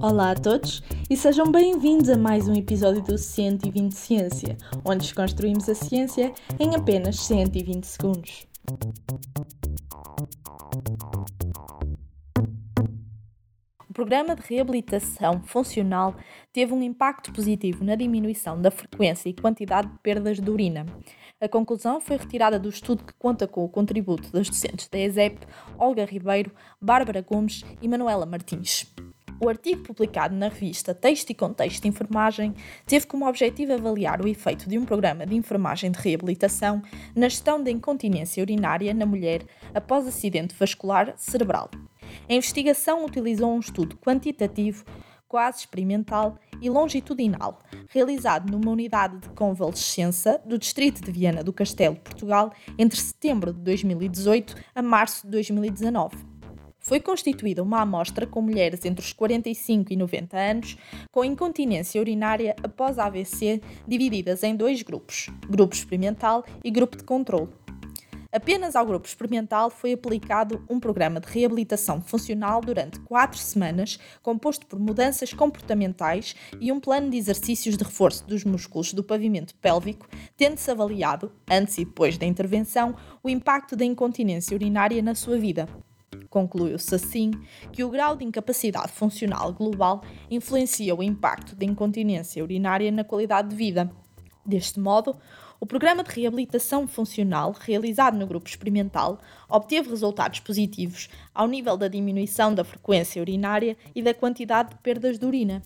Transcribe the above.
Olá a todos e sejam bem-vindos a mais um episódio do 120 Ciência, onde desconstruímos a ciência em apenas 120 segundos. Programa de reabilitação funcional teve um impacto positivo na diminuição da frequência e quantidade de perdas de urina. A conclusão foi retirada do estudo que conta com o contributo das docentes da ESEP, Olga Ribeiro, Bárbara Gomes e Manuela Martins. O artigo publicado na revista Texto e Contexto de Enfermagem teve como objetivo avaliar o efeito de um programa de enfermagem de reabilitação na gestão da incontinência urinária na mulher após acidente vascular cerebral. A investigação utilizou um estudo quantitativo, quase experimental e longitudinal, realizado numa unidade de convalescença do Distrito de Viana do Castelo, Portugal, entre setembro de 2018 a março de 2019 foi constituída uma amostra com mulheres entre os 45 e 90 anos com incontinência urinária após AVC, divididas em dois grupos, grupo experimental e grupo de controle. Apenas ao grupo experimental foi aplicado um programa de reabilitação funcional durante quatro semanas, composto por mudanças comportamentais e um plano de exercícios de reforço dos músculos do pavimento pélvico, tendo-se avaliado, antes e depois da intervenção, o impacto da incontinência urinária na sua vida. Concluiu-se assim que o grau de incapacidade funcional global influencia o impacto da incontinência urinária na qualidade de vida. Deste modo, o programa de reabilitação funcional realizado no grupo experimental obteve resultados positivos ao nível da diminuição da frequência urinária e da quantidade de perdas de urina.